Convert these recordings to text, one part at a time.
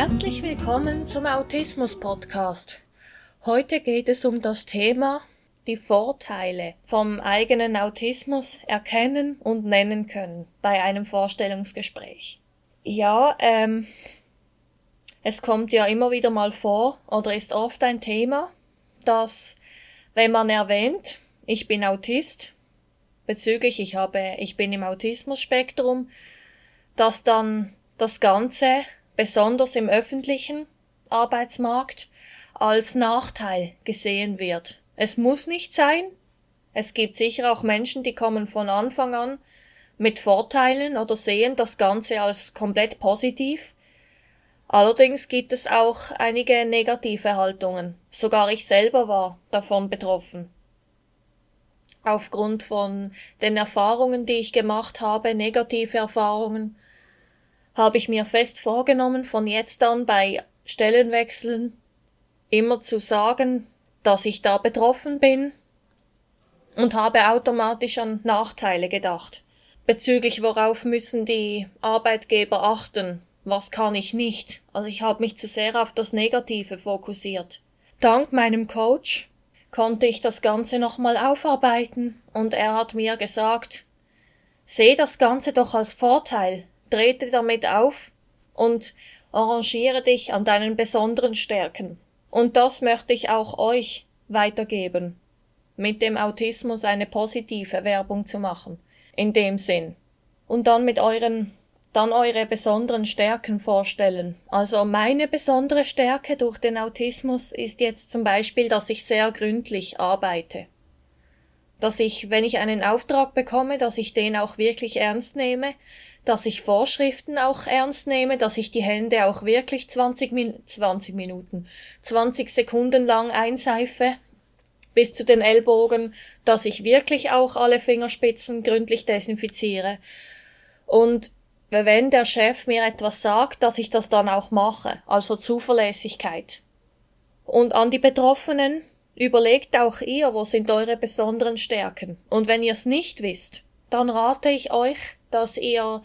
Herzlich willkommen zum Autismus Podcast. Heute geht es um das Thema die Vorteile vom eigenen Autismus erkennen und nennen können bei einem Vorstellungsgespräch. Ja, ähm, es kommt ja immer wieder mal vor oder ist oft ein Thema, dass wenn man erwähnt, ich bin Autist, bezüglich ich habe, ich bin im Autismus-Spektrum, dass dann das Ganze besonders im öffentlichen Arbeitsmarkt als Nachteil gesehen wird. Es muss nicht sein. Es gibt sicher auch Menschen, die kommen von Anfang an mit Vorteilen oder sehen das Ganze als komplett positiv. Allerdings gibt es auch einige negative Haltungen. Sogar ich selber war davon betroffen. Aufgrund von den Erfahrungen, die ich gemacht habe, negative Erfahrungen, habe ich mir fest vorgenommen, von jetzt an bei Stellenwechseln immer zu sagen, dass ich da betroffen bin und habe automatisch an Nachteile gedacht. Bezüglich worauf müssen die Arbeitgeber achten, was kann ich nicht. Also ich habe mich zu sehr auf das Negative fokussiert. Dank meinem Coach konnte ich das Ganze nochmal aufarbeiten und er hat mir gesagt, seh das Ganze doch als Vorteil, trete damit auf und arrangiere dich an deinen besonderen Stärken. Und das möchte ich auch euch weitergeben, mit dem Autismus eine positive Werbung zu machen, in dem Sinn. Und dann mit euren, dann eure besonderen Stärken vorstellen. Also meine besondere Stärke durch den Autismus ist jetzt zum Beispiel, dass ich sehr gründlich arbeite. Dass ich, wenn ich einen Auftrag bekomme, dass ich den auch wirklich ernst nehme, dass ich Vorschriften auch ernst nehme, dass ich die Hände auch wirklich 20, Min 20 Minuten, 20 Sekunden lang einseife, bis zu den Ellbogen, dass ich wirklich auch alle Fingerspitzen gründlich desinfiziere. Und wenn der Chef mir etwas sagt, dass ich das dann auch mache, also Zuverlässigkeit. Und an die Betroffenen, überlegt auch ihr, wo sind eure besonderen Stärken. Und wenn ihr es nicht wisst, dann rate ich euch, dass ihr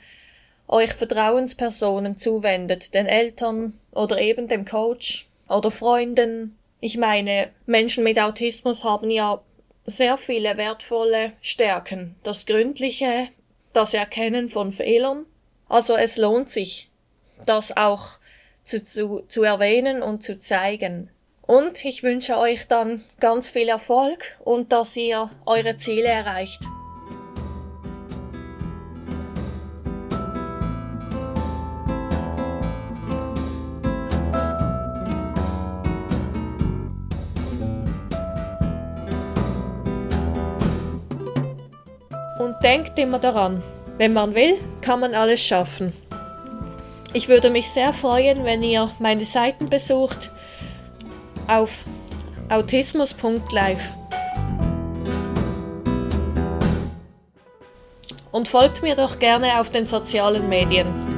euch Vertrauenspersonen zuwendet, den Eltern oder eben dem Coach oder Freunden. Ich meine, Menschen mit Autismus haben ja sehr viele wertvolle Stärken. Das Gründliche, das Erkennen von Fehlern. Also es lohnt sich, das auch zu, zu, zu erwähnen und zu zeigen. Und ich wünsche euch dann ganz viel Erfolg und dass ihr eure Ziele erreicht. Und denkt immer daran, wenn man will, kann man alles schaffen. Ich würde mich sehr freuen, wenn ihr meine Seiten besucht auf autismus.live. Und folgt mir doch gerne auf den sozialen Medien.